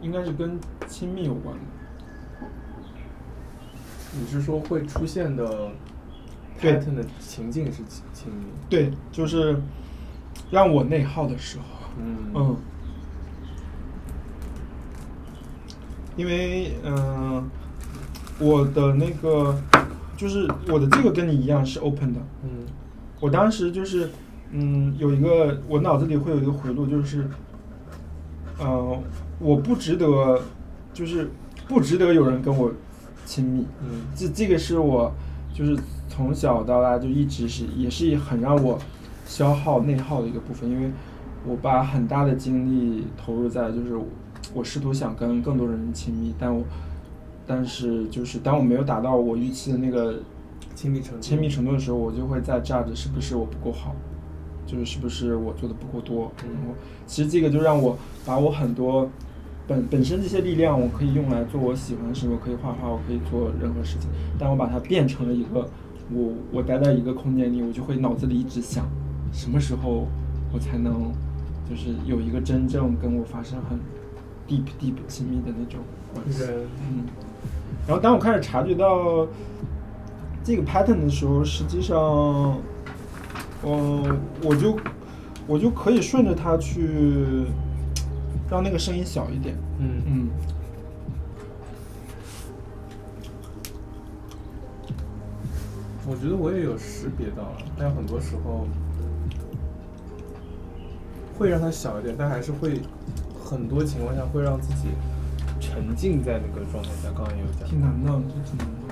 应该是跟亲密有关的。你是说会出现的对 pattern 的情境是亲亲密？对，就是让我内耗的时候。嗯嗯，因为嗯、我的那个就是我的这个跟你一样是 open 的。嗯我当时就是嗯有一个我脑子里会有一个回路，就是呃我不值得，就是不值得有人跟我亲密。嗯这这个是我就是从小到大就一直是也是很让我消耗内耗的一个部分，因为我把很大的精力投入在就是我试图想跟更多人亲密，但我但是就是当我没有达到我预期的那个亲密程度亲密程度的时候，我就会在 judge 是不是我不够好，就是是不是我做的不够多。嗯然后其实这个就让我把我很多本本身这些力量，我可以用来做我喜欢的事，我可以画画，我可以做任何事情，但我把它变成了一个我我待在一个空间里，我就会脑子里一直想，什么时候我才能就是有一个真正跟我发生很 deep deep 亲密的那种关系。嗯，然后当我开始察觉到这个 pattern 的时候，实际上，嗯、我就我就可以顺着它去让那个声音小一点。嗯嗯，我觉得我也有识别到了，但很多时候会让它小一点，但还是会很多情况下会让自己沉浸在那个状态下。刚刚也有讲，挺难的，这挺难的。